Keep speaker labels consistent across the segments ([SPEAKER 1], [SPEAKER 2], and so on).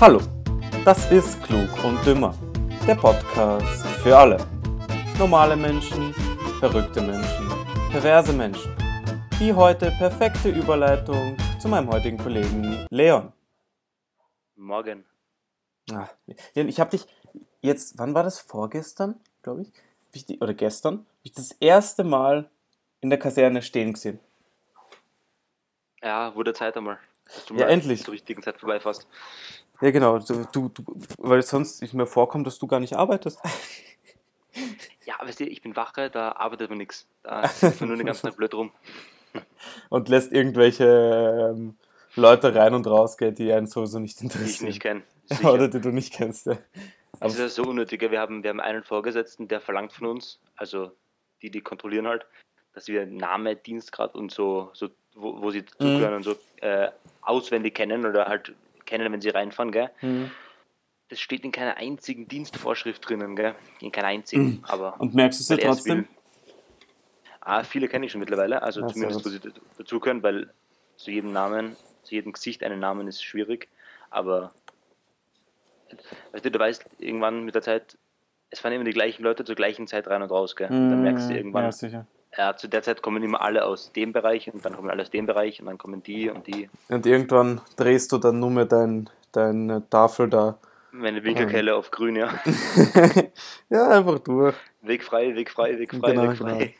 [SPEAKER 1] Hallo, das ist Klug und Dümmer, der Podcast für alle. Normale Menschen, verrückte Menschen, perverse Menschen. Die heute perfekte Überleitung zu meinem heutigen Kollegen Leon.
[SPEAKER 2] Morgen.
[SPEAKER 1] Leon, ich habe dich jetzt, wann war das? Vorgestern, glaube ich? Oder gestern? Ich das erste Mal in der Kaserne stehen gesehen.
[SPEAKER 2] Ja, wurde Zeit einmal. Dass du
[SPEAKER 1] Ja,
[SPEAKER 2] mal
[SPEAKER 1] endlich.
[SPEAKER 2] Zur richtigen Zeit vorbeifährst.
[SPEAKER 1] Ja, genau. Du, du, weil sonst ist mir vorkommt, dass du gar nicht arbeitest.
[SPEAKER 2] Ja, weißt du, ich bin Wache, da arbeitet man nichts. Da sitzt man nur den ganzen Tag blöd rum.
[SPEAKER 1] Und lässt irgendwelche ähm, Leute rein und raus, gell, die einen sowieso nicht
[SPEAKER 2] Die ich
[SPEAKER 1] interessieren.
[SPEAKER 2] nicht kenne.
[SPEAKER 1] Oder die du nicht kennst. Ja.
[SPEAKER 2] Das ist ja so unnötig. Wir haben, wir haben einen Vorgesetzten, der verlangt von uns, also die, die kontrollieren halt, dass wir Name, Dienstgrad und so, so wo, wo sie dazugehören und so äh, auswendig kennen oder halt kennen, wenn sie reinfahren, gell?
[SPEAKER 1] Mhm.
[SPEAKER 2] Das steht in keiner einzigen Dienstvorschrift drinnen, gell? In keiner einzigen, aber.
[SPEAKER 1] Und merkst du es ja trotzdem?
[SPEAKER 2] will. Ah, viele kenne ich schon mittlerweile, also
[SPEAKER 1] Ja, sehr
[SPEAKER 2] zumindest, wo sie dazugehören, weil zu jedem Namen, zu jedem Gesicht einen Namen ist schwierig, aber weißt du, du weißt irgendwann mit der Zeit, es fahren immer die gleichen Leute zur gleichen Zeit rein und raus, gell? Und dann merkst du
[SPEAKER 1] Mhm,
[SPEAKER 2] irgendwann,
[SPEAKER 1] Ja, sicher.
[SPEAKER 2] Ja, zu der Zeit kommen immer alle aus dem Bereich und dann kommen alle aus dem Bereich und dann kommen die und die.
[SPEAKER 1] Und irgendwann drehst du dann nur mehr dein, deine Tafel da.
[SPEAKER 2] Meine Winkelkelle auf grün, ja.
[SPEAKER 1] ja, einfach durch.
[SPEAKER 2] Weg frei, Weg frei, Weg frei,
[SPEAKER 1] Genau,
[SPEAKER 2] Weg frei.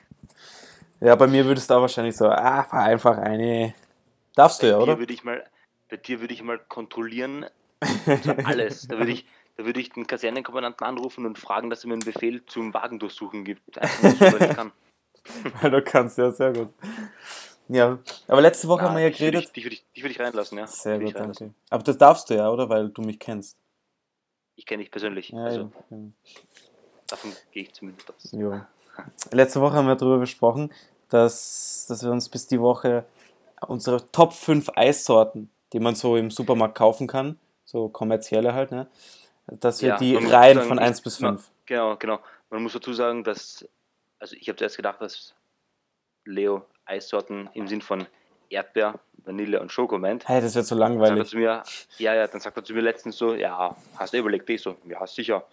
[SPEAKER 1] Ja, bei mir würdest du auch wahrscheinlich so, ah, fahr einfach eine. Darfst du ja,
[SPEAKER 2] Bei
[SPEAKER 1] oder?
[SPEAKER 2] dir würde ich mal, bei dir würde ich mal kontrollieren, alles. Da würde ich, da würde ich den Kasernenkommandanten anrufen und fragen, dass er mir einen Befehl zum Wagendurchsuchen gibt. Einfach weil ich kann.
[SPEAKER 1] Weil du kannst, ja, sehr gut. Ja, aber letzte Woche haben wir ja geredet.
[SPEAKER 2] ich, dich würde ich, dich ich reinlassen, ja.
[SPEAKER 1] Sehr gut, danke. Aber das darfst du ja, oder? Weil du mich kennst.
[SPEAKER 2] Ich kenne dich persönlich,
[SPEAKER 1] Ja,
[SPEAKER 2] also
[SPEAKER 1] ja.
[SPEAKER 2] davon gehe ich zumindest aus.
[SPEAKER 1] Jo. Letzte Woche haben wir darüber gesprochen, dass, dass wir uns bis die Woche unsere Top 5 Eissorten, die man so im Supermarkt kaufen kann, so kommerzielle halt, ne? dass wir
[SPEAKER 2] Ja,
[SPEAKER 1] die Reihen
[SPEAKER 2] sagen,
[SPEAKER 1] von
[SPEAKER 2] ich-
[SPEAKER 1] 1 bis
[SPEAKER 2] man-
[SPEAKER 1] 5.
[SPEAKER 2] Genau, genau. Man muss dazu sagen, dass, also ich habe zuerst gedacht, dass Leo Eissorten im Sinn von Erdbeer, Vanille und Schoko meint.
[SPEAKER 1] Hey, das wird so
[SPEAKER 2] Dann sagt er
[SPEAKER 1] langweilig.
[SPEAKER 2] zu mir, ja, ja, dann sagt er zu mir letztens so, ja, hast du überlegt? Ich so, ja, sicher.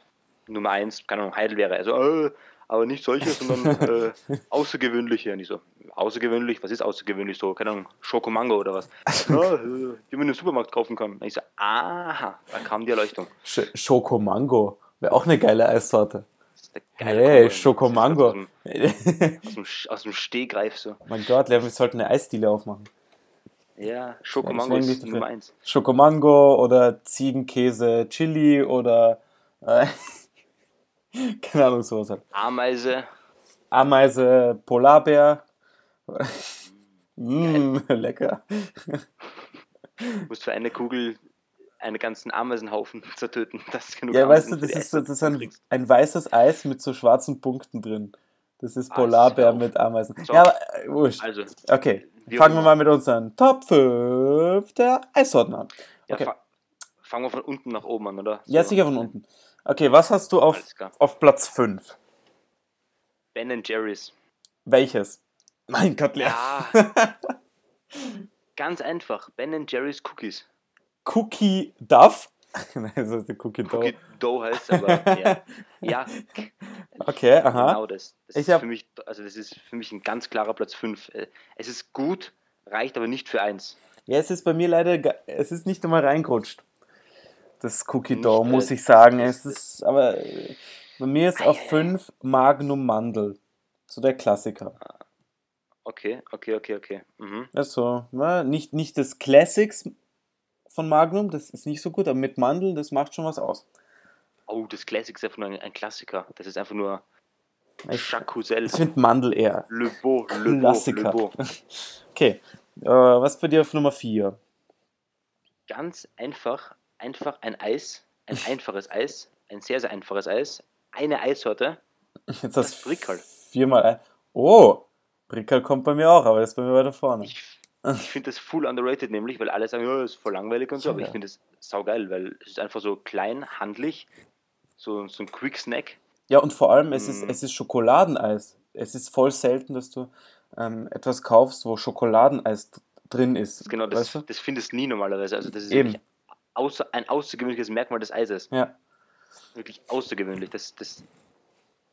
[SPEAKER 2] Nummer eins, keine Ahnung, Heidelbeere. Also, äh, aber nicht solche, sondern äh, außergewöhnliche. Und ich so, außergewöhnlich, was ist außergewöhnlich? So, keine Ahnung, Schokomango oder was? ja, äh, die man im Supermarkt kaufen kann. Und ich so, aha, da kam die Erleuchtung.
[SPEAKER 1] Sch Schokomango wäre auch eine geile Eissorte.
[SPEAKER 2] Geile
[SPEAKER 1] Hey. Schokomango.
[SPEAKER 2] Aus dem, aus, aus dem Stehgreif so.
[SPEAKER 1] mein Gott, wir sollten eine Eisdiele aufmachen.
[SPEAKER 2] Ja, Schokomango ist. Nummer eins.
[SPEAKER 1] Schokomango oder Ziegenkäse, Chili oder äh, keine Ahnung, sowas halt.
[SPEAKER 2] Ameise,
[SPEAKER 1] Ameise, Polarbär. mm, lecker.
[SPEAKER 2] musst für eine Kugel einen ganzen Ameisenhaufen zertöten. Das ist genug
[SPEAKER 1] Ja, weißt du,
[SPEAKER 2] Ameisen
[SPEAKER 1] das ist, so- das ist ein, ein weißes Eis mit so schwarzen Punkten drin. Das ist
[SPEAKER 2] Ah,
[SPEAKER 1] Polarbär mit Ameisen.
[SPEAKER 2] So.
[SPEAKER 1] Ja, aber äh, wurscht.
[SPEAKER 2] Also,
[SPEAKER 1] Okay,
[SPEAKER 2] wie
[SPEAKER 1] fangen wir mal mit unseren Top 5 der Eissorten an.
[SPEAKER 2] Ja,
[SPEAKER 1] Okay.
[SPEAKER 2] fa fangen wir von unten nach oben an, oder?
[SPEAKER 1] Ja,
[SPEAKER 2] So.
[SPEAKER 1] sicher von unten. Okay, was hast du auf, auf Platz 5?
[SPEAKER 2] Ben Jerry's.
[SPEAKER 1] Welches? Mein Gott, Lea.
[SPEAKER 2] Ja. Ganz einfach. Ben Jerry's Cookies.
[SPEAKER 1] Cookie Duff? Nein, das ist der Cookie Dough.
[SPEAKER 2] Cookie Dough heißt aber, ja. Ja,
[SPEAKER 1] Okay, aha.
[SPEAKER 2] genau das. Das
[SPEAKER 1] Ich
[SPEAKER 2] ist für mich, also das ist für mich ein ganz klarer Platz 5. Es ist gut, reicht aber nicht für eins.
[SPEAKER 1] Ja, es ist bei mir leider, es ist nicht einmal reingerutscht. Das Cookie
[SPEAKER 2] Nicht,
[SPEAKER 1] Dough,
[SPEAKER 2] äh,
[SPEAKER 1] muss ich sagen. Es ist, aber äh, bei mir ist auf 5 Magnum Mandel. So der Klassiker.
[SPEAKER 2] Okay, okay, okay, okay. Mhm.
[SPEAKER 1] Also, ne, nicht, nicht das Classics von Magnum, das ist nicht so gut, aber mit Mandel, das macht schon was aus.
[SPEAKER 2] Oh, das Classic ist einfach nur ein, ein Klassiker. Das ist einfach nur Couzel.
[SPEAKER 1] ich finde Mandel eher.
[SPEAKER 2] Le Beau, Le
[SPEAKER 1] Klassiker.
[SPEAKER 2] Le Beau.
[SPEAKER 1] Okay, äh, was bei dir auf Nummer 4?
[SPEAKER 2] Ganz einfach, einfach ein Eis, ein einfaches Eis, ein sehr, sehr einfaches Eis, eine Eissorte.
[SPEAKER 1] Jetzt
[SPEAKER 2] Das
[SPEAKER 1] hast du
[SPEAKER 2] Brickerl.
[SPEAKER 1] viermal ein. Oh, Brickerl kommt bei mir auch, aber das ist bei mir weiter vorne.
[SPEAKER 2] Ich, ich finde das full underrated, nämlich, weil alle sagen, ja, ist voll langweilig und so, aber
[SPEAKER 1] Ja.
[SPEAKER 2] ich finde das saugeil, weil es ist einfach so klein, handlich, so, so ein Quick Snack.
[SPEAKER 1] Ja, und vor allem, es ist,
[SPEAKER 2] Mm.
[SPEAKER 1] es ist Schokoladeneis. Es ist voll selten, dass du ähm, etwas kaufst, wo Schokoladeneis drin ist.
[SPEAKER 2] Genau, das,
[SPEAKER 1] weißt du?
[SPEAKER 2] das findest du nie normalerweise. Also das ist
[SPEAKER 1] Eben.
[SPEAKER 2] wirklich außer, ein außergewöhnliches Merkmal des Eises.
[SPEAKER 1] Ja.
[SPEAKER 2] Wirklich außergewöhnlich. Das, das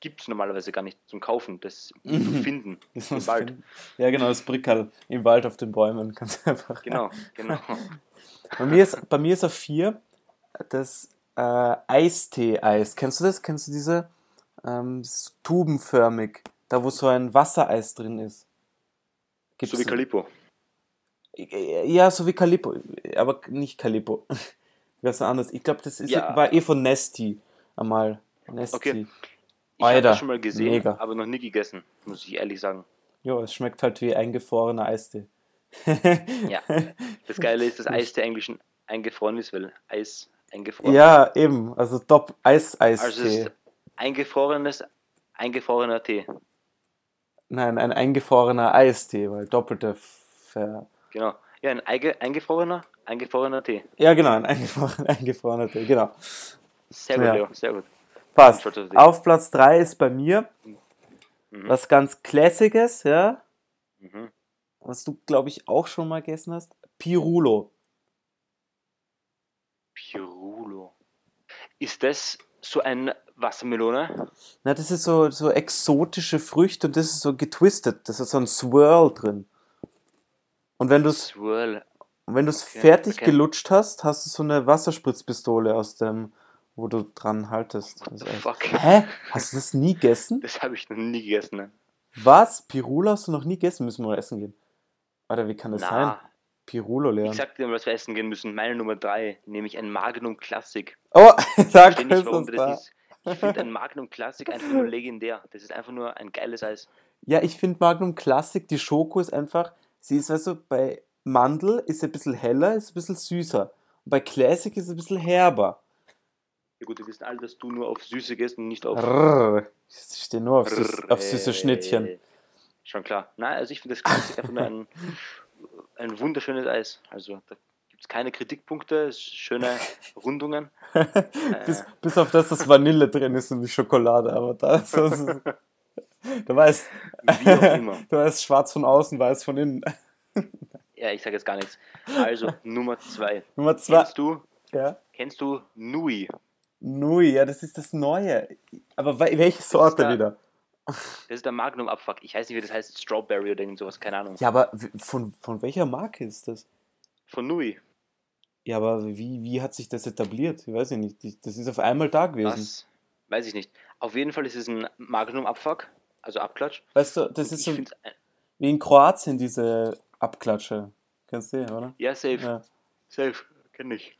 [SPEAKER 2] gibt es normalerweise gar nicht zum Kaufen, das zu finden
[SPEAKER 1] Das
[SPEAKER 2] im Wald.
[SPEAKER 1] finden. Ja, genau, das Brickerl im Wald auf den Bäumen. Ganz einfach.
[SPEAKER 2] Genau, genau.
[SPEAKER 1] Bei mir ist, bei mir ist auf vier das äh, Eistee-Eis. Kennst du das? Kennst du diese? Ähm, tubenförmig, da wo so ein Wassereis drin ist. Gibt's
[SPEAKER 2] so wie Calippo.
[SPEAKER 1] Ja, so wie Calippo, aber nicht Calippo. Was anderes. Ich glaube, das ist,
[SPEAKER 2] Ja.
[SPEAKER 1] war eh von Nesti einmal. Nesti.
[SPEAKER 2] Okay. Ich habe das schon mal gesehen,
[SPEAKER 1] mega.
[SPEAKER 2] aber noch nie gegessen, muss ich ehrlich sagen.
[SPEAKER 1] Ja, es schmeckt halt wie eingefrorener Eistee.
[SPEAKER 2] Ja. Das Geile ist, dass Eistee eigentlich schon eingefroren ist, weil Eis eingefroren
[SPEAKER 1] Ja, eben. Also top
[SPEAKER 2] Also es
[SPEAKER 1] Eis-Eistee.
[SPEAKER 2] ist eingefrorenes, eingefrorener Tee.
[SPEAKER 1] Nein, ein eingefrorener Eistee, weil doppelte Ver
[SPEAKER 2] Genau. Ja, ein eige, eingefrorener, eingefrorener Tee.
[SPEAKER 1] Ja, genau, ein eingefrorener, eingefrorener Tee, genau.
[SPEAKER 2] Sehr gut,
[SPEAKER 1] Ja.
[SPEAKER 2] Leo, sehr gut.
[SPEAKER 1] Passt. Auf Platz 3 ist bei mir
[SPEAKER 2] Mhm.
[SPEAKER 1] was ganz Classiges, ja,
[SPEAKER 2] Mhm.
[SPEAKER 1] was du, glaube ich, auch schon mal gegessen hast. Pirulo.
[SPEAKER 2] Pirulo. Ist das so ein Wassermelone?
[SPEAKER 1] Na, das ist so, so exotische Früchte und das ist so getwistet. Das ist so ein Swirl drin. Und wenn du es wenn du's
[SPEAKER 2] Okay,
[SPEAKER 1] fertig
[SPEAKER 2] okay.
[SPEAKER 1] gelutscht hast, hast du so eine Wasserspritzpistole aus dem, wo du dran haltest.
[SPEAKER 2] Fuck?
[SPEAKER 1] Hä? Hast du das nie gegessen?
[SPEAKER 2] Das habe ich noch nie gegessen. Ne?
[SPEAKER 1] Was? Pirulo hast du noch nie gegessen? Müssen wir mal essen gehen. Alter, wie kann das sein?
[SPEAKER 2] Na,
[SPEAKER 1] Pirulo
[SPEAKER 2] ich
[SPEAKER 1] lernen.
[SPEAKER 2] sag dir mal, was wir essen gehen müssen. Meine Nummer 3, nämlich ein Magnum Classic.
[SPEAKER 1] Oh, sag
[SPEAKER 2] Ich nicht, warum
[SPEAKER 1] das
[SPEAKER 2] das
[SPEAKER 1] da.
[SPEAKER 2] ist. Ich finde ein Magnum Classic einfach nur legendär. Das ist einfach nur ein geiles Eis.
[SPEAKER 1] Ja, ich finde Magnum Classic, die Schoko ist einfach, sie ist, weißt du, bei Mandel ist sie ein bisschen heller, ist ein bisschen süßer. Und bei Classic ist sie ein bisschen herber.
[SPEAKER 2] Ja gut, wir wissen alle, dass du nur auf Süße gehst und nicht auf
[SPEAKER 1] Rrrr. Ich stehe nur auf, süß, auf süße
[SPEAKER 2] äh,
[SPEAKER 1] Schnittchen.
[SPEAKER 2] Schon klar. Nein, also ich finde das Classic einfach nur ein, ein wunderschönes Eis. Also da gibt es keine Kritikpunkte, schöne Rundungen.
[SPEAKER 1] bis, bis auf das, dass Vanille drin ist und die Schokolade, aber da ist das, du weißt,
[SPEAKER 2] Wie auch immer.
[SPEAKER 1] du weißt schwarz von außen, weiß von innen.
[SPEAKER 2] Ja, ich sage jetzt gar nichts. Also, Nummer zwei.
[SPEAKER 1] Nummer zwei,
[SPEAKER 2] Kennst du,
[SPEAKER 1] ja.
[SPEAKER 2] kennst du Nui?
[SPEAKER 1] Nui, ja, das ist das Neue. Aber we- welche Sorte
[SPEAKER 2] da-
[SPEAKER 1] wieder?
[SPEAKER 2] Das ist der Magnum-Abfuck. Ich weiß nicht, wie das heißt. Strawberry oder irgend sowas, keine Ahnung.
[SPEAKER 1] Ja, aber von, von welcher Marke ist das?
[SPEAKER 2] Von Nui.
[SPEAKER 1] Ja, aber wie, wie hat sich das etabliert? Ich weiß ja nicht. Das ist auf einmal da gewesen.
[SPEAKER 2] Was? Weiß ich nicht. Auf jeden Fall ist es ein Magnum-Abfuck. Also Abklatsch.
[SPEAKER 1] Weißt du, das ist so wie in Kroatien, diese Abklatsche. Kennst du, oder?
[SPEAKER 2] Ja, safe.
[SPEAKER 1] Ja.
[SPEAKER 2] Safe. Kenn ich.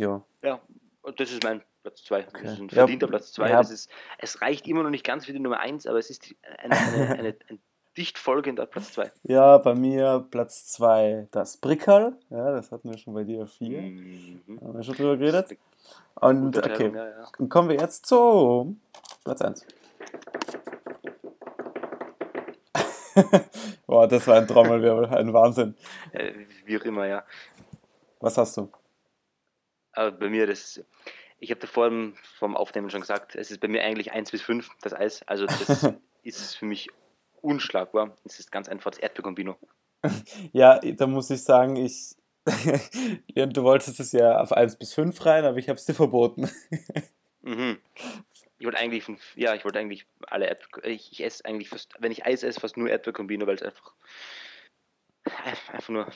[SPEAKER 1] Ja.
[SPEAKER 2] Ja, und das ist mein Platz 2.
[SPEAKER 1] Okay.
[SPEAKER 2] Das ist ein
[SPEAKER 1] Ja,
[SPEAKER 2] verdienter Platz 2.
[SPEAKER 1] ja.
[SPEAKER 2] Ist, es reicht immer noch nicht ganz für die Nummer 1, aber es ist eine, eine, eine, ein dicht folgender Platz 2.
[SPEAKER 1] Ja, bei mir Platz 2 das Brickerl. Ja, das hatten wir schon bei dir 4.
[SPEAKER 2] Mhm.
[SPEAKER 1] Haben wir schon drüber geredet. Und okay,
[SPEAKER 2] ja, ja.
[SPEAKER 1] dann kommen wir jetzt zu Platz 1. Boah, das war ein Trommelwirbel, ein Wahnsinn.
[SPEAKER 2] Äh, wie auch immer, ja.
[SPEAKER 1] Was hast du?
[SPEAKER 2] Aber bei mir, das, ich habe davor vom Aufnehmen schon gesagt, es ist bei mir eigentlich 1 bis 5, das Eis. Also das ist für mich unschlagbar. Es ist ganz einfach das Erdbeerkombino.
[SPEAKER 1] Ja, da muss ich sagen, ich. du wolltest es ja auf 1 bis 5 rein, aber ich habe es dir verboten.
[SPEAKER 2] Mhm. Ich wollte eigentlich, ja, ich wollte eigentlich alle Erdbeer, ich, ich esse eigentlich fast, wenn ich Eis esse, fast nur Erdbeerkombino, weil es einfach, einfach nur,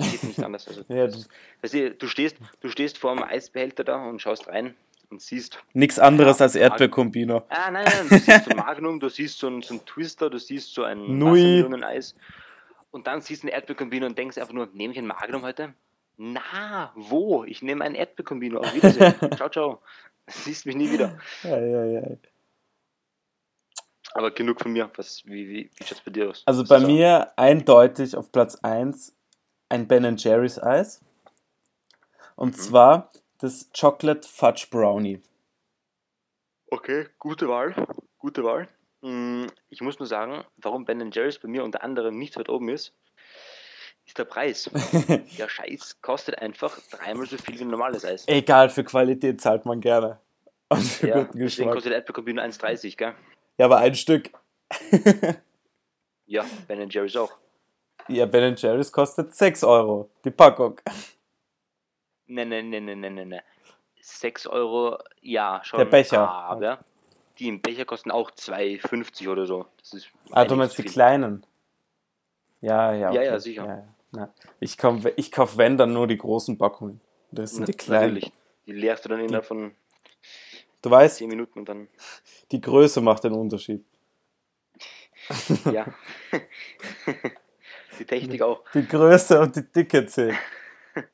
[SPEAKER 2] geht nicht anders. Also,
[SPEAKER 1] Ja, das-
[SPEAKER 2] weißt du, du stehst, du stehst vor einem Eisbehälter da und schaust rein und siehst,
[SPEAKER 1] Nichts anderes
[SPEAKER 2] Ja,
[SPEAKER 1] als Erdbeerkombino.
[SPEAKER 2] ah, nein, nein, du siehst so ein Magnum, du siehst so einen, so einen Twister, du siehst so ein
[SPEAKER 1] Nui.
[SPEAKER 2] Eis und dann siehst du ein Erdbeerkombino und denkst einfach nur, nehme ich ein Magnum heute? Na, wo? Ich nehme ein Erdbeerkombino. Auf Wiedersehen. ciao, ciao. Siehst mich nie wieder.
[SPEAKER 1] Ja, ja, ja.
[SPEAKER 2] Aber genug von mir. Was, wie wie, wie schaut es bei dir aus?
[SPEAKER 1] Also bei mir eindeutig auf Platz 1 ein Ben Jerry's Eis. Und
[SPEAKER 2] Mhm.
[SPEAKER 1] zwar das Chocolate Fudge Brownie.
[SPEAKER 2] Okay, gute Wahl. Gute Wahl. Mm, Ich muss nur sagen, warum Ben Jerry's bei mir unter anderem nicht weit oben ist, ist der Preis. Der Scheiß kostet einfach dreimal so viel wie ein normales Eis.
[SPEAKER 1] Egal, für Qualität zahlt man gerne. Und für
[SPEAKER 2] Ja,
[SPEAKER 1] guten
[SPEAKER 2] deswegen
[SPEAKER 1] Geschmack.
[SPEAKER 2] kostet Erdbeerkombino 1,30, gell?
[SPEAKER 1] Ja, aber ein Stück.
[SPEAKER 2] Ja, Ben Jerry's auch.
[SPEAKER 1] Ja, Ben Jerry's kostet 6 Euro, die Packung.
[SPEAKER 2] Ne, ne, ne, ne, ne, ne, ne. 6 Euro, ja, schon.
[SPEAKER 1] Der Becher.
[SPEAKER 2] Aber die im Becher kosten auch 2,50 oder so. Das ist
[SPEAKER 1] Ah, du meinst die kleinen? Ja, ja.
[SPEAKER 2] Ja, ja,
[SPEAKER 1] okay.
[SPEAKER 2] sicher.
[SPEAKER 1] Ja, ja. Ja. Ich kaufe, ich kauf, wenn, dann nur die großen Packungen. Das sind die kleinen.
[SPEAKER 2] Natürlich. Die leerst du dann innerhalb von
[SPEAKER 1] Du weißt,
[SPEAKER 2] 10 Minuten und dann,
[SPEAKER 1] die Größe macht den Unterschied.
[SPEAKER 2] ja. die Technik auch.
[SPEAKER 1] Die Größe und die Dicke zählt.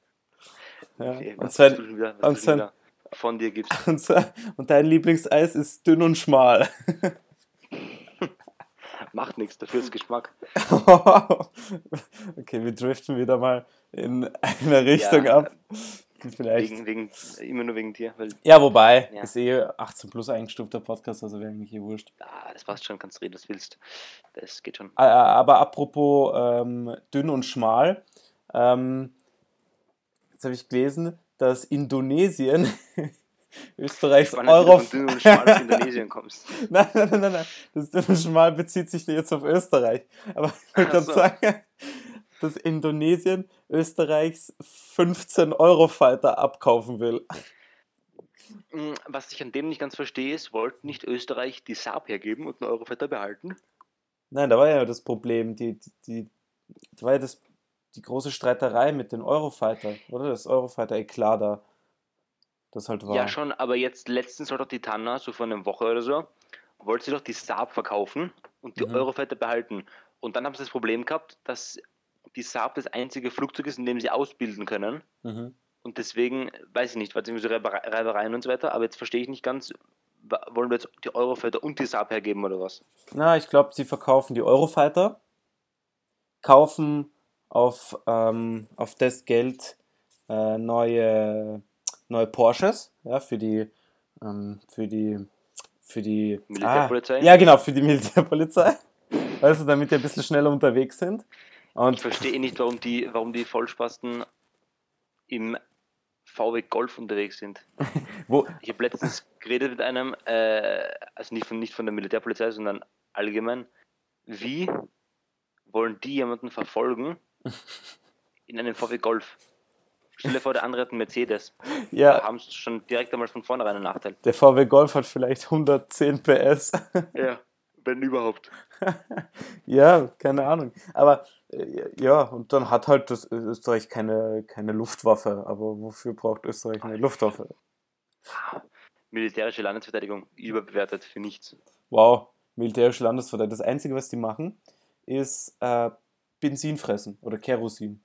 [SPEAKER 1] Ja.
[SPEAKER 2] Okay,
[SPEAKER 1] Und, sein,
[SPEAKER 2] wieder,
[SPEAKER 1] und sein-
[SPEAKER 2] von dir gibst.
[SPEAKER 1] und, sein, und dein Lieblingseis ist dünn und schmal.
[SPEAKER 2] Macht nichts, dafür ist Geschmack.
[SPEAKER 1] okay, wir driften wieder mal in eine Richtung
[SPEAKER 2] Ja,
[SPEAKER 1] ab. Vielleicht.
[SPEAKER 2] Wegen, wegen, immer nur wegen dir, weil
[SPEAKER 1] Ja, wobei,
[SPEAKER 2] Ja.
[SPEAKER 1] ist eh 18 plus eingestufter Podcast, also wäre eigentlich eh wurscht.
[SPEAKER 2] ah, das passt schon, kannst reden, was willst. Das geht schon.
[SPEAKER 1] Ä- Aber apropos ähm, dünn und schmal, ähm, jetzt habe ich gelesen, dass Indonesien Österreichs
[SPEAKER 2] du
[SPEAKER 1] Euro.
[SPEAKER 2] von dünn und schmal aus Indonesien kommst.
[SPEAKER 1] Nein, nein, nein, nein, nein. Das dünn und schmal bezieht sich jetzt auf Österreich. Aber ich gerade
[SPEAKER 2] so.
[SPEAKER 1] sagen, dass Indonesien Österreichs 15 Euro Fighter abkaufen will.
[SPEAKER 2] Mm, Was ich an dem nicht ganz verstehe, ist, wollte nicht Österreich die Saab hergeben und einen Eurofighter behalten?
[SPEAKER 1] Nein, da war ja das Problem, die, die, die da war ja das, die große Streiterei mit den Eurofighter, oder? Das Eurofighter-Eklat da. Das halt war.
[SPEAKER 2] Ja, schon, aber jetzt letztens war doch die Tanna, so vor einer Woche oder so, wollte sie doch die Saab verkaufen und die
[SPEAKER 1] Mhm.
[SPEAKER 2] Eurofighter behalten. Und dann haben sie das Problem gehabt, dass die Saab das einzige Flugzeug ist, in dem sie ausbilden können.
[SPEAKER 1] Mhm.
[SPEAKER 2] Und deswegen, weiß ich nicht, war es irgendwie so Reiberei- Reibereien und so weiter, aber jetzt verstehe ich nicht ganz, wollen wir jetzt die Eurofighter und die Saab hergeben oder was?
[SPEAKER 1] Na, ich glaube, sie verkaufen die Eurofighter, kaufen auf, ähm, auf das Geld äh, neue, neue Porsches, ja, für die, ähm, für die, für die
[SPEAKER 2] Militärpolizei?
[SPEAKER 1] Ah, ja, genau, für die Militärpolizei. Also, damit die ein bisschen schneller unterwegs sind.
[SPEAKER 2] Ich
[SPEAKER 1] Und
[SPEAKER 2] verstehe eh nicht, warum die, warum die Vollspasten im VW Golf unterwegs sind.
[SPEAKER 1] wo,
[SPEAKER 2] Ich habe letztens geredet mit einem, äh, also nicht von, nicht von der Militärpolizei, sondern allgemein, wie wollen die jemanden verfolgen in einem VW Golf? Stell dir vor, der andere hat einen Mercedes. Da
[SPEAKER 1] ja,
[SPEAKER 2] haben sie schon direkt einmal von vornherein einen Nachteil.
[SPEAKER 1] der VW Golf hat vielleicht 110 PS.
[SPEAKER 2] Ja, wenn überhaupt.
[SPEAKER 1] Ja, keine Ahnung. Aber äh, ja, und dann hat halt das Österreich keine, keine Luftwaffe. Aber wofür braucht Österreich eine Luftwaffe?
[SPEAKER 2] Militärische Landesverteidigung überbewertet für nichts.
[SPEAKER 1] Wow, militärische Landesverteidigung. Das Einzige, was die machen, ist äh, Benzin fressen oder Kerosin.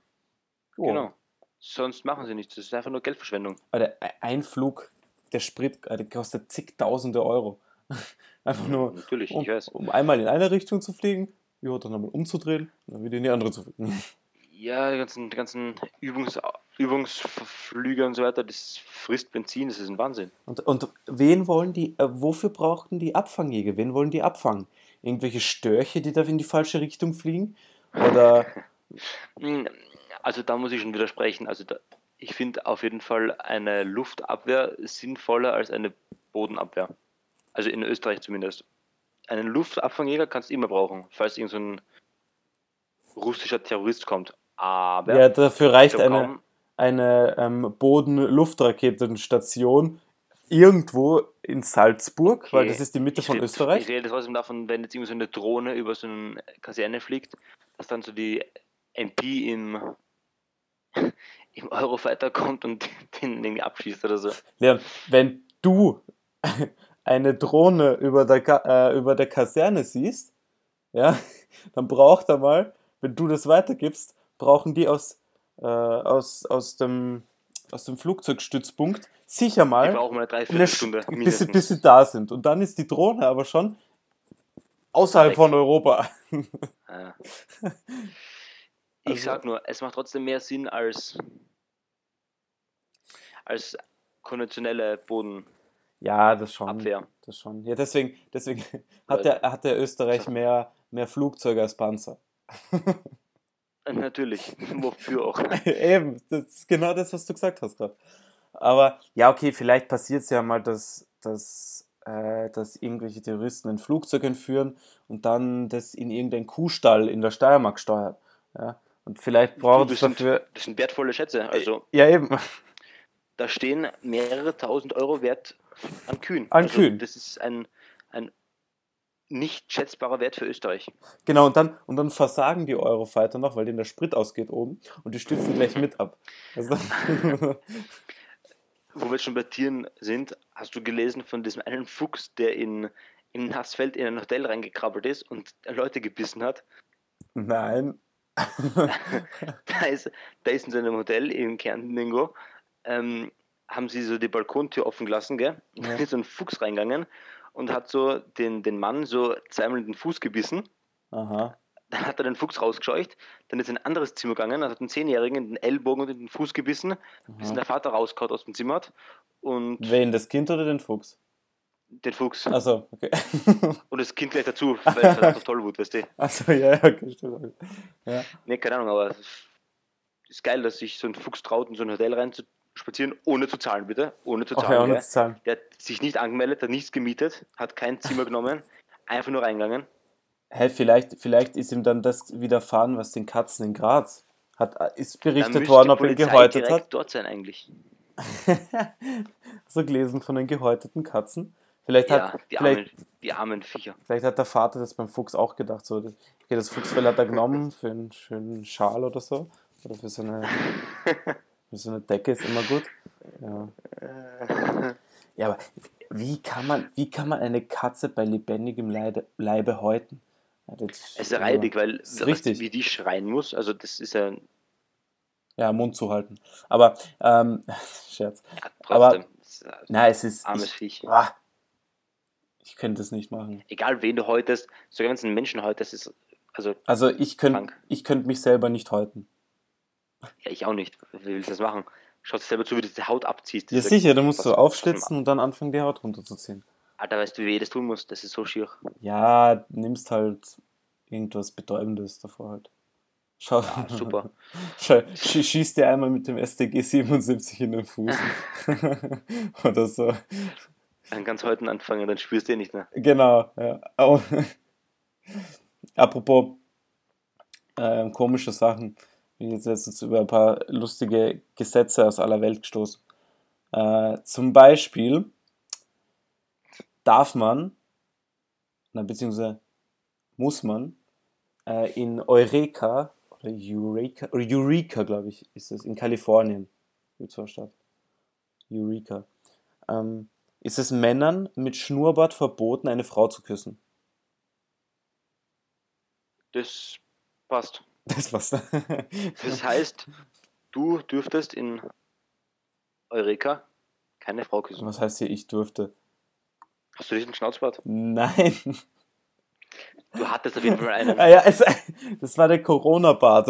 [SPEAKER 1] Oh.
[SPEAKER 2] Genau. Sonst machen sie nichts. Das ist einfach nur Geldverschwendung.
[SPEAKER 1] Alter, e- ein Flug, der Sprit, äh, der kostet zigtausende Euro. Einfach nur,
[SPEAKER 2] Natürlich,
[SPEAKER 1] um,
[SPEAKER 2] ich weiß.
[SPEAKER 1] um einmal in eine Richtung zu fliegen, ja, dann einmal umzudrehen, dann wieder in die andere zu fliegen.
[SPEAKER 2] Ja, die ganzen, die ganzen Übungs, Übungsflüge und so weiter, das frisst Benzin, das ist ein Wahnsinn.
[SPEAKER 1] Und, und wen wollen die, äh, wofür brauchten die Abfangjäger? Wen wollen die abfangen? Irgendwelche Störche, die da in die falsche Richtung fliegen? Oder,
[SPEAKER 2] Hm, Also da muss ich schon widersprechen. Also da, ich finde auf jeden Fall eine Luftabwehr sinnvoller als eine Bodenabwehr. Also in Österreich zumindest. Einen Luftabfangjäger kannst du immer brauchen, falls irgend so ein russischer Terrorist kommt. Aber
[SPEAKER 1] ja, dafür reicht eine,
[SPEAKER 2] kaum-
[SPEAKER 1] eine ähm, Boden-Luftraketenstation irgendwo in Salzburg, weil
[SPEAKER 2] Okay,
[SPEAKER 1] das ist die Mitte
[SPEAKER 2] ich
[SPEAKER 1] von
[SPEAKER 2] red-
[SPEAKER 1] Österreich.
[SPEAKER 2] Ich rede trotzdem davon, wenn jetzt irgendwie so eine Drohne über so eine Kaserne fliegt, dass dann so die MP im, im Eurofighter kommt und den irgendwie abschießt oder so.
[SPEAKER 1] Leon, wenn du eine Drohne über der, äh, über der Kaserne siehst, ja, dann braucht er mal, wenn du das weitergibst, brauchen die aus, äh, aus, aus, dem, aus dem Flugzeugstützpunkt sicher mal
[SPEAKER 2] mal eine
[SPEAKER 1] Sch- bis, sie, bis sie da sind. Und dann ist die Drohne aber schon außerhalb von Europa.
[SPEAKER 2] Ja. Ich
[SPEAKER 1] Also-
[SPEAKER 2] sag nur, es macht trotzdem mehr Sinn als, als konventionelle Bodenabwehr.
[SPEAKER 1] Ja, das schon. Das schon. Ja, deswegen, deswegen hat der, hat der Österreich mehr, mehr Flugzeuge als Panzer.
[SPEAKER 2] Natürlich, wofür auch.
[SPEAKER 1] Eben, das ist genau das, was du gesagt hast gerade. Aber ja, okay, vielleicht passiert es ja mal, dass, dass, äh, dass irgendwelche Terroristen ein Flugzeug entführen und dann das in irgendeinen Kuhstall in der Steiermark steuern. Ja. Und vielleicht braucht
[SPEAKER 2] das
[SPEAKER 1] es
[SPEAKER 2] sind,
[SPEAKER 1] dafür.
[SPEAKER 2] das sind wertvolle Schätze. Also
[SPEAKER 1] Ja, eben.
[SPEAKER 2] da stehen mehrere tausend Euro Wert an Kühen.
[SPEAKER 1] An
[SPEAKER 2] also,
[SPEAKER 1] Kühen.
[SPEAKER 2] Das ist ein, ein nicht schätzbarer Wert für Österreich.
[SPEAKER 1] Genau, und dann, und dann versagen die Eurofighter noch, weil denen der Sprit ausgeht oben und die stützen gleich mit ab. Also,
[SPEAKER 2] Wo wir schon bei Tieren sind, hast du gelesen von diesem einen Fuchs, der in, in Nassfeld in ein Hotel reingekrabbelt ist und Leute gebissen hat?
[SPEAKER 1] nein.
[SPEAKER 2] da ist, da ist in seinem Hotel in Kärnten irgendwo, ähm, haben sie so die Balkontür offen gelassen, gell?
[SPEAKER 1] Ja.
[SPEAKER 2] dann ist so ein Fuchs reingegangen und hat so den, den Mann so zweimal in den Fuß gebissen.
[SPEAKER 1] Aha.
[SPEAKER 2] Dann hat er den Fuchs rausgescheucht, dann ist in ein anderes Zimmer gegangen, hat einen Zehnjährigen in den Ellbogen und in den Fuß gebissen, bis ihn der Vater rauskaut aus dem Zimmer hat und
[SPEAKER 1] Wen, das Kind oder den Fuchs?
[SPEAKER 2] den Fuchs
[SPEAKER 1] Achso, okay.
[SPEAKER 2] und das Kind gleich dazu, weil es halt auf Tollwut, weißt du.
[SPEAKER 1] Achso, ja, ja, okay, stimmt. Ja.
[SPEAKER 2] Ne, keine Ahnung, aber es ist geil, dass sich so ein Fuchs traut, in so ein Hotel rein zu spazieren, ohne zu zahlen, bitte. Ohne zu
[SPEAKER 1] Okay,
[SPEAKER 2] zahlen.
[SPEAKER 1] ohne
[SPEAKER 2] gell?
[SPEAKER 1] zu zahlen.
[SPEAKER 2] Der hat sich nicht angemeldet, hat nichts gemietet, hat kein Zimmer genommen, einfach nur reingegangen.
[SPEAKER 1] Hä, vielleicht, vielleicht ist ihm dann das widerfahren, was den Katzen in Graz hat. Ist berichtet worden, ob er gehäutet hat.
[SPEAKER 2] dort sein eigentlich.
[SPEAKER 1] so gelesen von den gehäuteten Katzen. Vielleicht
[SPEAKER 2] Ja,
[SPEAKER 1] hat,
[SPEAKER 2] die
[SPEAKER 1] vielleicht,
[SPEAKER 2] armen, die armen Viecher.
[SPEAKER 1] vielleicht hat der Vater das beim Fuchs auch gedacht. So, okay, das Fuchsfell hat er genommen für einen schönen Schal oder so. Oder für so eine, so eine Decke ist immer gut. Ja. ja, aber wie kann man, wie kann man eine Katze bei lebendigem Leibe, Leibe häuten? Ja,
[SPEAKER 2] Es ist reidig, weil
[SPEAKER 1] ist richtig.
[SPEAKER 2] wie die schreien muss, also das ist ja,
[SPEAKER 1] Ja, Mund zu halten. Aber, ähm, Scherz.
[SPEAKER 2] ja
[SPEAKER 1] Aber-
[SPEAKER 2] trotzdem, es ist ein
[SPEAKER 1] Nein, es ist.
[SPEAKER 2] armes
[SPEAKER 1] Ich,
[SPEAKER 2] Viech.
[SPEAKER 1] ah, ich könnte es nicht machen.
[SPEAKER 2] Egal wen du häutest, sogar wenn es ein Menschen häutest, ist, also
[SPEAKER 1] Also ich könnte
[SPEAKER 2] Krank.
[SPEAKER 1] ich könnte mich selber nicht häuten.
[SPEAKER 2] Ja, ich auch nicht. Wie willst du das machen? Schaut dir selber zu, wie du die Haut abziehst.
[SPEAKER 1] Ja, sicher, da musst du aufschlitzen und dann anfangen, die Haut runterzuziehen.
[SPEAKER 2] Alter, weißt du, wie weh das tun muss? Das ist so schier.
[SPEAKER 1] Ja, nimmst halt irgendwas Betäubendes davor halt. Schau,
[SPEAKER 2] Ah, super.
[SPEAKER 1] Schau, sch- schieß dir einmal mit dem STG 77 in den Fuß. Oder so.
[SPEAKER 2] Dann kannst du heute anfangen, dann spürst du eh nicht mehr.
[SPEAKER 1] Genau, ja. Apropos ähm, komische Sachen. Bin jetzt letztens über ein paar lustige Gesetze aus aller Welt gestoßen. Äh, zum Beispiel darf man, na, beziehungsweise muss man, äh, in Eureka oder Eureka, oder Eureka, glaube ich, ist es, in Kalifornien, so eine Stadt. Eureka. Ähm, ist es Männern mit Schnurrbart verboten, eine Frau zu küssen.
[SPEAKER 2] Das passt.
[SPEAKER 1] Das war's.
[SPEAKER 2] Das heißt, du dürftest in Eureka keine Frau küssen.
[SPEAKER 1] Was heißt hier, ich durfte?
[SPEAKER 2] Hast du nicht einen Schnauzbart?
[SPEAKER 1] Nein.
[SPEAKER 2] Du hattest auf jeden Fall einen.
[SPEAKER 1] Ah ja, es, das war der Corona-Bart.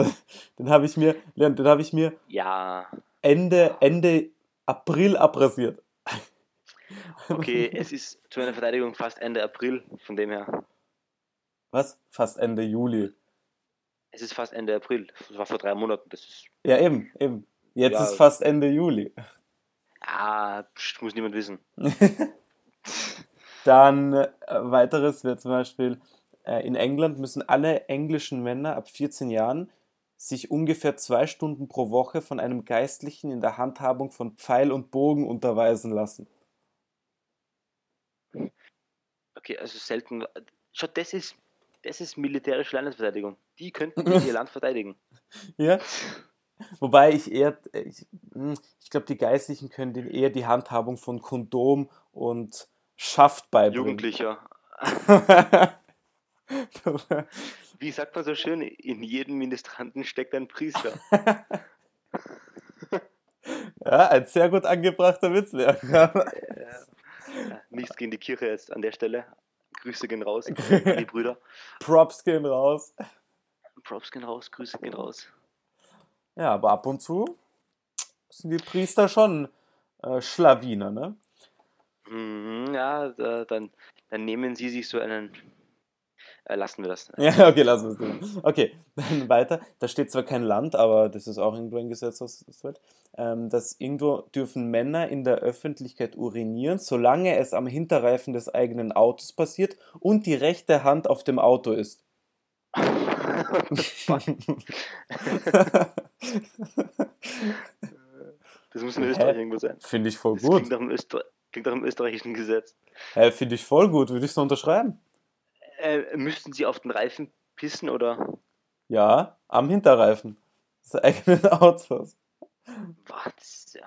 [SPEAKER 1] Den habe ich mir, Leon, den habe ich mir
[SPEAKER 2] Ja,
[SPEAKER 1] Ende, Ende April abrasiert.
[SPEAKER 2] okay, es ist zu meiner Verteidigung fast Ende April, von dem her.
[SPEAKER 1] Was? Fast Ende Juli.
[SPEAKER 2] Es ist fast Ende April. Das war vor drei Monaten. Das ist.
[SPEAKER 1] Ja, eben, eben. Jetzt
[SPEAKER 2] Ja.
[SPEAKER 1] ist fast Ende Juli.
[SPEAKER 2] Ah, pst, muss niemand wissen.
[SPEAKER 1] Dann äh, weiteres wäre zum Beispiel, äh, in England müssen alle englischen Männer ab 14 Jahren sich ungefähr zwei Stunden pro Woche von einem Geistlichen in der Handhabung von Pfeil und Bogen unterweisen lassen.
[SPEAKER 2] Okay, also selten. Schau, das ist, das ist militärische Landesverteidigung. Die könnten ihr Land verteidigen.
[SPEAKER 1] Ja? Wobei ich eher, ich, hm, ich glaube, die Geistlichen können denen eher die Handhabung von Kondom und Schaft beibringen.
[SPEAKER 2] Jugendlicher. Wie sagt man so schön, in jedem Ministranten steckt ein Priester.
[SPEAKER 1] ja, ein sehr gut angebrachter Witz, Leon.
[SPEAKER 2] Nichts gegen die Kirche jetzt an der Stelle. Grüße gehen raus, an die Brüder.
[SPEAKER 1] Props gehen raus.
[SPEAKER 2] Props gehen raus, Grüße gehen raus.
[SPEAKER 1] Ja, aber ab und zu sind die Priester schon äh, Schlawiner, ne?
[SPEAKER 2] Mhm, ja, da, dann, dann nehmen sie sich so einen. Äh, lassen wir das.
[SPEAKER 1] Ja, okay, lassen wir es. Okay, dann weiter. Da steht zwar kein Land, aber das ist auch irgendwo ein Gesetz aus der Welt, ähm, dass irgendwo dürfen Männer in der Öffentlichkeit urinieren, solange es am Hinterreifen des eigenen Autos passiert und die rechte Hand auf dem Auto ist.
[SPEAKER 2] Das muss in Österreich irgendwo sein.
[SPEAKER 1] Finde ich voll
[SPEAKER 2] Das
[SPEAKER 1] gut.
[SPEAKER 2] klingt nach, einem Öster klingt nach einem österreichischen Gesetz.
[SPEAKER 1] Hä, Finde ich voll gut. Würde ich so unterschreiben?
[SPEAKER 2] Äh, müssten sie auf den Reifen pissen oder
[SPEAKER 1] Ja, am Hinterreifen des eigenen Autos.
[SPEAKER 2] was?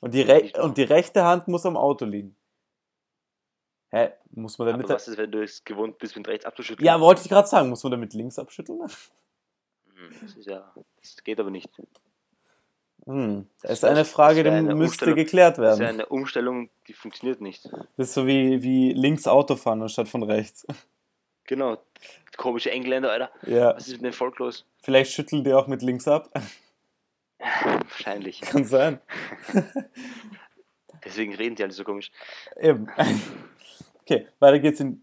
[SPEAKER 1] Und die, Re und die rechte Hand muss am Auto liegen. Hä? Muss man
[SPEAKER 2] Aber
[SPEAKER 1] damit.
[SPEAKER 2] was ist, wenn du es gewohnt bist, mit rechts abzuschütteln?
[SPEAKER 1] Ja, wollte ich gerade sagen. Muss man damit links abschütteln?
[SPEAKER 2] Hm, Das ist ja, das geht aber nicht.
[SPEAKER 1] Hm, das ist
[SPEAKER 2] Das-
[SPEAKER 1] eine
[SPEAKER 2] das
[SPEAKER 1] Frage, die
[SPEAKER 2] eine
[SPEAKER 1] müsste geklärt
[SPEAKER 2] Das ist
[SPEAKER 1] werden.
[SPEAKER 2] eine Umstellung, die funktioniert nicht.
[SPEAKER 1] Das ist so wie, wie links Auto fahren anstatt von rechts.
[SPEAKER 2] Genau. Komische Engländer, Alter.
[SPEAKER 1] Ja,
[SPEAKER 2] Was ist mit dem Volk los?
[SPEAKER 1] vielleicht schütteln die auch mit links ab.
[SPEAKER 2] Wahrscheinlich.
[SPEAKER 1] Kann sein.
[SPEAKER 2] Deswegen reden die alle so komisch.
[SPEAKER 1] Eben. Okay, weiter geht's in,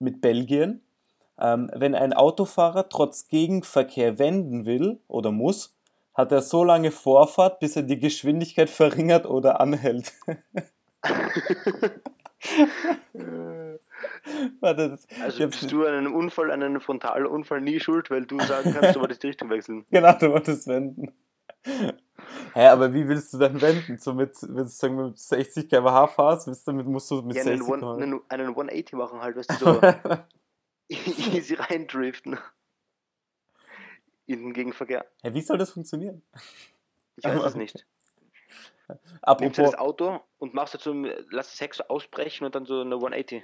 [SPEAKER 1] mit Belgien. Ähm, wenn ein Autofahrer trotz Gegenverkehr wenden will oder muss, hat er so lange Vorfahrt, bis er die Geschwindigkeit verringert oder anhält. Warte, das,
[SPEAKER 2] Also bist du an einem Unfall, an einem frontalen Unfall nie schuld, weil du sagen kannst, du wolltest die Richtung wechseln.
[SPEAKER 1] Genau, du wolltest wenden. Hä, aber wie willst du dann wenden? So mit, wenn du sagen mit 60 km/h fahrst, willst du damit musst du mit
[SPEAKER 2] Ja, einen,
[SPEAKER 1] 60
[SPEAKER 2] One,
[SPEAKER 1] km/h.
[SPEAKER 2] einen, einen 180 machen halt, weißt du, so easy reindriften. In den Gegenverkehr.
[SPEAKER 1] Hä, wie soll das funktionieren?
[SPEAKER 2] Ich weiß es nicht. Nimmst du
[SPEAKER 1] Apropos,
[SPEAKER 2] das Auto und machst dazu, lass das Heck so ausbrechen und dann so eine 180.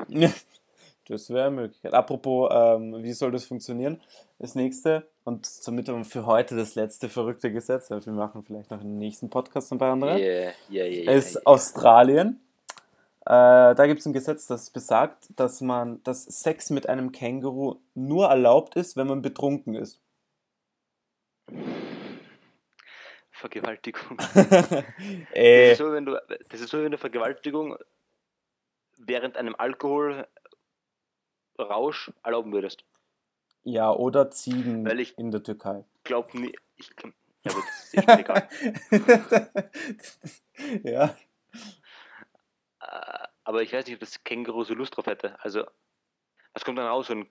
[SPEAKER 1] das wäre eine Möglichkeit. Apropos, ähm, wie soll das funktionieren? Das nächste und somit dann für heute das letzte verrückte Gesetz, weil wir machen vielleicht noch im nächsten Podcast ein paar andere.
[SPEAKER 2] Yeah, yeah, yeah,
[SPEAKER 1] ist. Australien. Äh, da gibt es ein Gesetz, das besagt, dass man, dass Sex mit einem Känguru nur erlaubt ist, wenn man betrunken ist.
[SPEAKER 2] Vergewaltigung. Das
[SPEAKER 1] äh,
[SPEAKER 2] ist, so, wenn du, das ist so wie eine Vergewaltigung während einem Alkoholrausch erlauben würdest.
[SPEAKER 1] ja, oder Ziegen
[SPEAKER 2] Weil ich-
[SPEAKER 1] in der Türkei.
[SPEAKER 2] Glaub nie. Ich, ja, aber das ist echt egal.
[SPEAKER 1] ja.
[SPEAKER 2] Äh, aber ich weiß nicht, ob das Känguru so Lust drauf hätte. Also, was kommt dann raus? So ein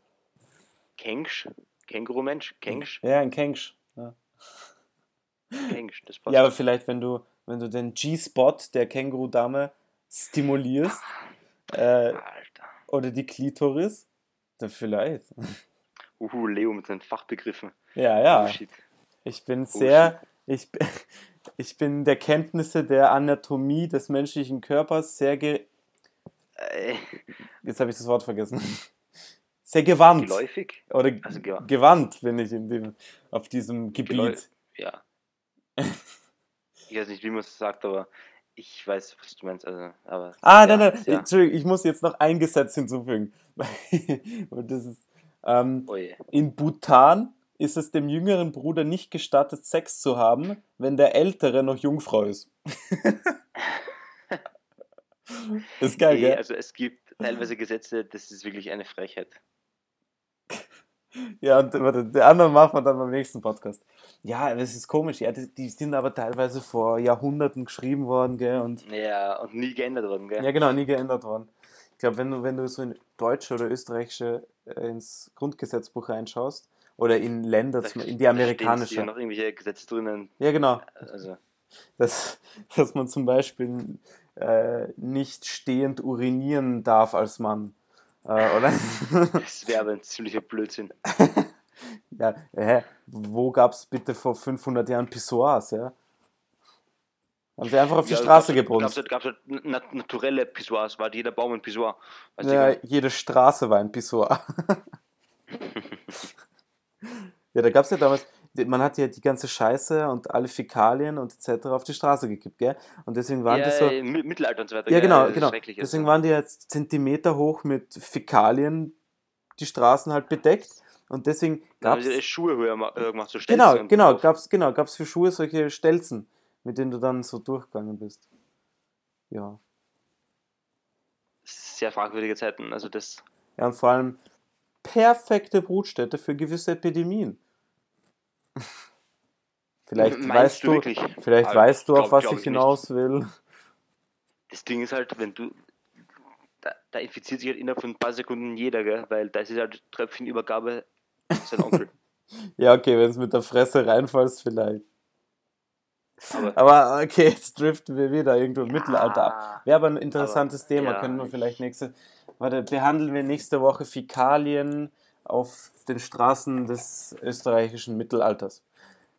[SPEAKER 2] Kengsch? Känguru-Mensch? Kengsch?
[SPEAKER 1] ja, ein Kengsch. Ja.
[SPEAKER 2] Kengsch, das passt.
[SPEAKER 1] ja, aber vielleicht, wenn du, wenn du den G-Spot der Känguru-Dame stimulierst äh,
[SPEAKER 2] Alter.
[SPEAKER 1] oder die Klitoris, dann vielleicht.
[SPEAKER 2] Uhu, Leo mit seinen Fachbegriffen.
[SPEAKER 1] Ja, ja.
[SPEAKER 2] Oh.
[SPEAKER 1] Ich bin
[SPEAKER 2] Oh,
[SPEAKER 1] sehr, ich, bin- ich bin der Kenntnisse der Anatomie des menschlichen Körpers sehr, ge,
[SPEAKER 2] Äh,
[SPEAKER 1] jetzt habe ich das Wort vergessen, sehr gewandt.
[SPEAKER 2] geläufig?
[SPEAKER 1] Oder
[SPEAKER 2] Also gewa-
[SPEAKER 1] gewandt bin ich in dem, auf diesem Gebiet.
[SPEAKER 2] Geläu- Ja. ich weiß nicht, wie man es sagt, aber ich weiß, was du meinst. Also, aber,
[SPEAKER 1] Ah,
[SPEAKER 2] ja,
[SPEAKER 1] nein, nein,
[SPEAKER 2] Ja.
[SPEAKER 1] Entschuldigung, ich muss jetzt noch ein Gesetz hinzufügen. Und das ist, ähm,
[SPEAKER 2] Oh
[SPEAKER 1] in Bhutan ist es dem jüngeren Bruder nicht gestattet, Sex zu haben, wenn der ältere noch Jungfrau ist. ist geil,
[SPEAKER 2] Nee,
[SPEAKER 1] gell?
[SPEAKER 2] also es gibt teilweise Gesetze, das ist wirklich eine Frechheit.
[SPEAKER 1] Ja, und warte, der andere machen wir dann beim nächsten Podcast. Ja, das ist komisch. Ja, die, die sind aber teilweise vor Jahrhunderten geschrieben worden, gell? Und
[SPEAKER 2] Ja, und nie geändert worden, gell?
[SPEAKER 1] ja, genau, nie geändert worden. Ich glaube, wenn du, wenn du so in deutsche oder österreichische äh, ins Grundgesetzbuch reinschaust oder in Länder,
[SPEAKER 2] Da-
[SPEAKER 1] zum, in die
[SPEAKER 2] da
[SPEAKER 1] amerikanische.
[SPEAKER 2] sicher noch irgendwelche Gesetze drinnen.
[SPEAKER 1] Ja, genau.
[SPEAKER 2] Also,
[SPEAKER 1] Dass, dass man zum Beispiel äh, nicht stehend urinieren darf als Mann. Äh, oder?
[SPEAKER 2] das wäre aber ein ziemlicher Blödsinn.
[SPEAKER 1] ja, hä? Wo gab es bitte vor 500 Jahren Pissoirs, ja? Haben sie einfach auf die
[SPEAKER 2] Ja,
[SPEAKER 1] Straße
[SPEAKER 2] gab's halt nat naturelle Pissoirs, war jeder Baum ein Pissoir. Du,
[SPEAKER 1] Ja, jede Straße war ein Pissoir. ja, da gab es ja damals, man hat ja die ganze Scheiße und alle Fäkalien und etc. auf die Straße gekippt, gell? Und deswegen waren
[SPEAKER 2] ja,
[SPEAKER 1] die so.
[SPEAKER 2] Mi- Mittelalter und so weiter.
[SPEAKER 1] Ja, genau,
[SPEAKER 2] ist
[SPEAKER 1] genau. Deswegen
[SPEAKER 2] also.
[SPEAKER 1] waren die jetzt Zentimeter hoch mit Fäkalien die Straßen halt bedeckt. Und deswegen gab es.
[SPEAKER 2] Schuhe höher ma- gemacht, so Stelzen
[SPEAKER 1] Genau, genau,
[SPEAKER 2] drauf.
[SPEAKER 1] gab's, genau, gab's für Schuhe solche Stelzen, mit denen du dann so durchgegangen bist. Ja.
[SPEAKER 2] Sehr fragwürdige Zeiten. Also das.
[SPEAKER 1] Ja, und vor allem perfekte Brutstätte für gewisse Epidemien. Vielleicht
[SPEAKER 2] Meinst
[SPEAKER 1] weißt
[SPEAKER 2] du wirklich?
[SPEAKER 1] vielleicht
[SPEAKER 2] Ah,
[SPEAKER 1] weißt du, auf was ich
[SPEAKER 2] ich nicht.
[SPEAKER 1] hinaus will.
[SPEAKER 2] Das Ding ist halt, wenn du. Da, da infiziert sich halt innerhalb von ein paar Sekunden jeder, gell? Weil da ist halt Tröpfchenübergabe sein Onkel.
[SPEAKER 1] Ja, okay, wenn es mit der Fresse reinfallst, vielleicht.
[SPEAKER 2] Aber,
[SPEAKER 1] Aber okay, jetzt driften wir wieder irgendwo im
[SPEAKER 2] Ja,
[SPEAKER 1] Mittelalter ab. Wäre aber ein interessantes
[SPEAKER 2] aber,
[SPEAKER 1] Thema,
[SPEAKER 2] ja,
[SPEAKER 1] können wir
[SPEAKER 2] ich-
[SPEAKER 1] vielleicht nächste. Warte, behandeln wir nächste Woche Fäkalien auf den Straßen des österreichischen Mittelalters.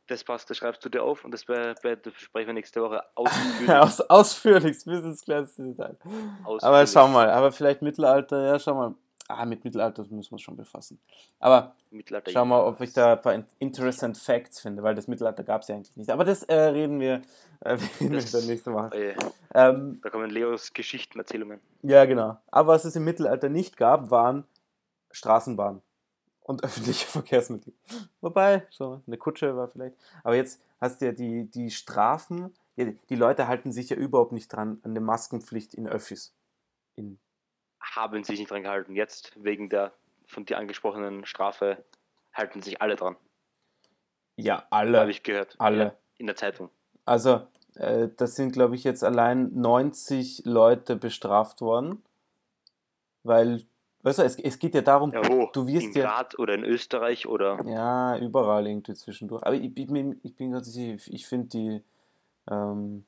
[SPEAKER 2] das passt, das schreibst du dir auf und das, be, be, das besprechen wir nächste Woche ausführlich.
[SPEAKER 1] Aus, ausführlich, bis ins kleinste Detail. Aber schau mal, aber vielleicht Mittelalter, ja, schau mal. Ah, mit Mittelalter müssen wir uns schon befassen. Aber
[SPEAKER 2] Mittelalter.
[SPEAKER 1] schau mal, ob ich da ein paar in- interessant Facts finde, weil das Mittelalter gab es ja eigentlich nicht. Aber das äh, reden wir, äh, reden wir
[SPEAKER 2] Das-
[SPEAKER 1] dann nächste Woche.
[SPEAKER 2] Äh,
[SPEAKER 1] Ähm,
[SPEAKER 2] da kommen Leos Geschichtenerzählungen.
[SPEAKER 1] Ja, genau. Aber was es im Mittelalter nicht gab, waren Straßenbahnen und öffentliche Verkehrsmittel. Wobei, so eine Kutsche war vielleicht. Aber jetzt hast du ja die, die Strafen. Die Leute halten sich ja überhaupt nicht dran an der Maskenpflicht in Öffis. In,
[SPEAKER 2] Haben sich nicht dran gehalten. Jetzt, wegen der von dir angesprochenen Strafe, halten sich alle dran.
[SPEAKER 1] ja,
[SPEAKER 2] Habe
[SPEAKER 1] alle.
[SPEAKER 2] ich gehört.
[SPEAKER 1] Alle.
[SPEAKER 2] Ja, in der Zeitung.
[SPEAKER 1] Also, äh, das sind, glaube ich, jetzt allein 90 Leute bestraft worden. Weil, weißt du, es, es geht ja darum,
[SPEAKER 2] Ja, wo?
[SPEAKER 1] Du wirst
[SPEAKER 2] in
[SPEAKER 1] ja-
[SPEAKER 2] Graz oder in Österreich oder.
[SPEAKER 1] Ja, überall irgendwie zwischendurch. Aber ich, ich, bin- ich bin ganz sicher, ich, ich finde die ähm,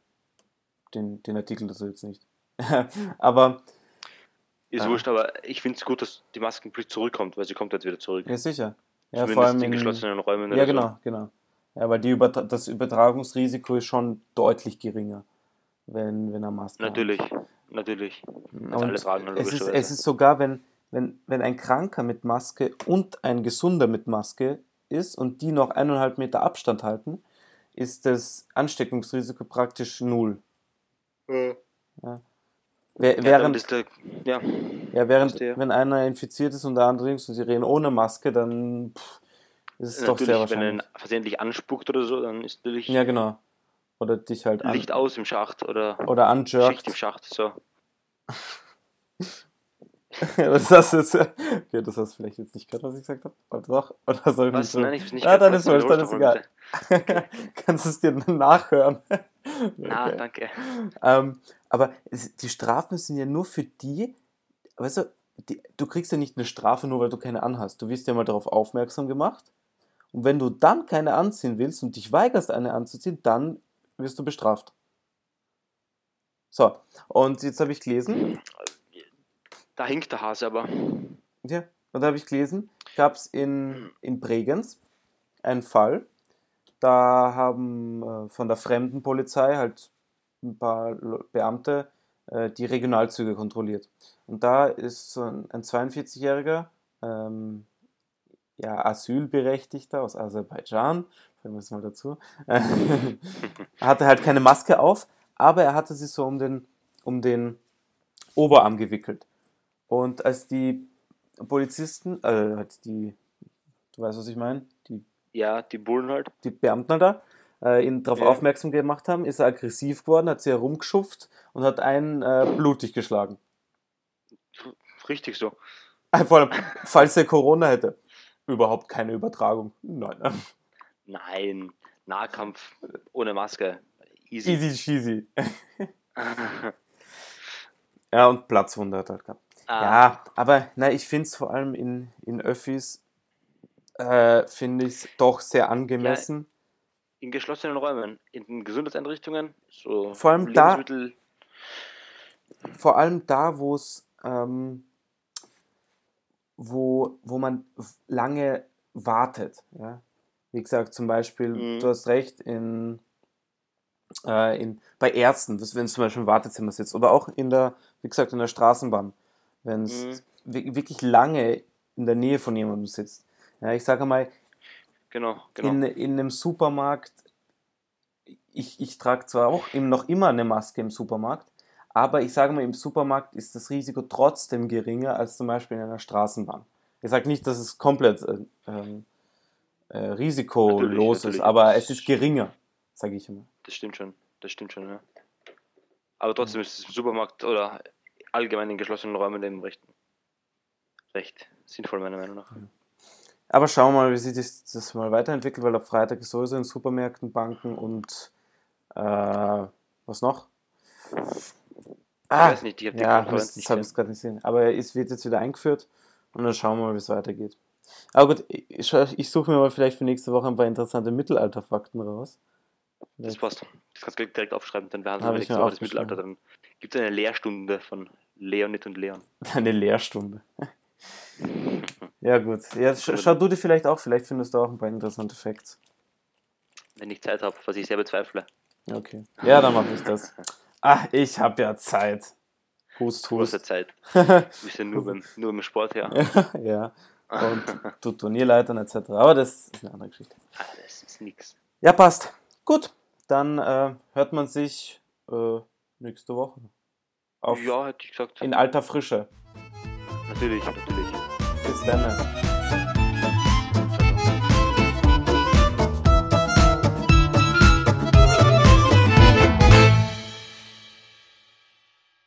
[SPEAKER 1] den, den Artikel dazu jetzt nicht. Aber
[SPEAKER 2] Ist
[SPEAKER 1] Ah.
[SPEAKER 2] wurscht, aber ich finde es gut, dass die Maskenpflicht zurückkommt, weil sie kommt jetzt wieder zurück.
[SPEAKER 1] ja, sicher. Ja,
[SPEAKER 2] Zumindest
[SPEAKER 1] vor allem
[SPEAKER 2] in
[SPEAKER 1] in,
[SPEAKER 2] geschlossenen Räumen.
[SPEAKER 1] Ja,
[SPEAKER 2] oder
[SPEAKER 1] genau, genau. Ja, weil die Übertra das Übertragungsrisiko ist schon deutlich geringer, wenn, wenn er Maske
[SPEAKER 2] So. Natürlich, natürlich.
[SPEAKER 1] hat.
[SPEAKER 2] alle
[SPEAKER 1] Und
[SPEAKER 2] tragen,
[SPEAKER 1] es ist, es ist sogar, wenn, wenn, wenn ein Kranker mit Maske und ein Gesunder mit Maske ist und die noch eineinhalb Meter Abstand halten, ist das Ansteckungsrisiko praktisch null.
[SPEAKER 2] Ja,
[SPEAKER 1] Während,
[SPEAKER 2] ist der, ja,
[SPEAKER 1] ja, während
[SPEAKER 2] verstehe.
[SPEAKER 1] wenn einer infiziert ist und der andere und sie reden ohne Maske, dann pff, ist es doch sehr
[SPEAKER 2] natürlich, wenn er
[SPEAKER 1] wahrscheinlich.
[SPEAKER 2] versehentlich anspuckt oder so, dann ist natürlich
[SPEAKER 1] Ja, genau. Oder dich halt an,
[SPEAKER 2] Licht aus im Schacht oder
[SPEAKER 1] oder
[SPEAKER 2] Schicht im
[SPEAKER 1] anjerkt.
[SPEAKER 2] Schacht. So.
[SPEAKER 1] das hast du jetzt, okay, das hast du vielleicht jetzt nicht gehört, was ich gesagt habe. Oder doch? Oder soll ich
[SPEAKER 2] Was?
[SPEAKER 1] nicht
[SPEAKER 2] Nein, ich nicht
[SPEAKER 1] Ja, dann ist wurscht, dann ist egal. Kannst du es dir nachhören? Okay.
[SPEAKER 2] danke.
[SPEAKER 1] Ähm, aber es, die Strafen sind ja nur für die, weißt du, die, du kriegst ja nicht eine Strafe nur, weil du keine anhast. Du wirst ja mal darauf aufmerksam gemacht. Und wenn du dann keine anziehen willst und dich weigerst, eine anzuziehen, dann wirst du bestraft. So, und jetzt habe ich gelesen,
[SPEAKER 2] Da hinkt der Hase aber.
[SPEAKER 1] ja, und da habe ich gelesen, gab es in, in Bregenz einen Fall, da haben äh, von der Fremdenpolizei halt ein paar Beamte äh, die Regionalzüge kontrolliert. Und da ist so ein, ein 42-jähriger ähm, ja, Asylberechtigter aus Aserbaidschan, sagen wir es mal dazu, äh, hatte halt keine Maske auf, aber er hatte sie so um den, um den Oberarm gewickelt. Und als die Polizisten, äh, halt die, du weißt, was ich meine, die,
[SPEAKER 2] Ja, die Bullen halt.
[SPEAKER 1] die Beamten da, äh, ihn darauf
[SPEAKER 2] Ja.
[SPEAKER 1] aufmerksam gemacht haben, ist er aggressiv geworden, hat sie herumgeschupft und hat einen äh, blutig geschlagen.
[SPEAKER 2] Richtig so.
[SPEAKER 1] Äh, Vor allem, falls er Corona hätte. Überhaupt keine Übertragung. Nein.
[SPEAKER 2] Nein, Nahkampf ohne Maske. Easy.
[SPEAKER 1] Easy cheesy. Ja, und Platzwunde hat er halt gehabt.
[SPEAKER 2] Ah,
[SPEAKER 1] Ja, aber na, ich finde es vor allem in, in Öffis, äh, finde ich es doch sehr angemessen.
[SPEAKER 2] In geschlossenen Räumen, in den Gesundheitseinrichtungen, so
[SPEAKER 1] Vor allem da- vor allem da, wo es, ähm, wo, wo man lange wartet. Ja? Wie gesagt, zum Beispiel,
[SPEAKER 2] Mhm.
[SPEAKER 1] du hast recht, in, äh, in, bei Ärzten, wenn du zum Beispiel im Wartezimmer sitzt, oder auch in der, wie gesagt, in der Straßenbahn, wenn es
[SPEAKER 2] Mhm.
[SPEAKER 1] wirklich lange in der Nähe von jemandem sitzt. Ja, ich sage mal,
[SPEAKER 2] genau, genau.
[SPEAKER 1] in, in einem Supermarkt, ich, ich trage zwar auch noch immer eine Maske im Supermarkt, aber ich sage mal, im Supermarkt ist das Risiko trotzdem geringer als zum Beispiel in einer Straßenbahn. Ich sage nicht, dass es komplett äh, ähm, äh, risikolos
[SPEAKER 2] Natürlich,
[SPEAKER 1] ist,
[SPEAKER 2] natürlich.
[SPEAKER 1] aber es ist geringer, sage ich immer.
[SPEAKER 2] Das stimmt schon, das stimmt schon, ja. Aber trotzdem ist es im Supermarkt oder allgemein in geschlossenen Räumen eben recht, recht sinnvoll, meiner Meinung nach.
[SPEAKER 1] Aber schauen wir mal, wie sich das, das mal weiterentwickelt, weil ab Freitag ist sowieso in Supermärkten, Banken und äh, was noch?
[SPEAKER 2] Ich weiß nicht, ich habe die
[SPEAKER 1] Ah, ja,
[SPEAKER 2] Konferenz
[SPEAKER 1] das, das habe ich gerade nicht gesehen. Aber es wird jetzt wieder eingeführt und dann schauen wir mal, wie es weitergeht. Aber gut, ich, ich suche mir mal vielleicht für nächste Woche ein paar interessante Mittelalterfakten raus.
[SPEAKER 2] Das passt. Das kannst du direkt aufschreiben, dann werden
[SPEAKER 1] Hab
[SPEAKER 2] wir nächste Woche das. Mittelalter. Dann gibt es eine Lehrstunde von Leonid und Leon.
[SPEAKER 1] Eine Lehrstunde. Ja, gut. Ja, sch schau du dir vielleicht auch, vielleicht findest du auch ein paar interessante Facts.
[SPEAKER 2] Wenn ich Zeit habe, was ich sehr bezweifle.
[SPEAKER 1] Ja, Okay. Ja, dann mache ich das. Ach, ich habe ja Zeit. Hust,
[SPEAKER 2] Große
[SPEAKER 1] hust.
[SPEAKER 2] Zeit. Du bist ja nur beim, nur beim Sport her.
[SPEAKER 1] ja. Und du Turnierleitern etc. Aber das ist eine andere Geschichte.
[SPEAKER 2] Ah, das ist nix.
[SPEAKER 1] Ja, passt. Gut. Dann äh, hört man sich äh, nächste Woche. Auf,
[SPEAKER 2] ja, hätte ich gesagt.
[SPEAKER 1] In alter Frische.
[SPEAKER 2] Natürlich, natürlich.
[SPEAKER 1] Bis dann.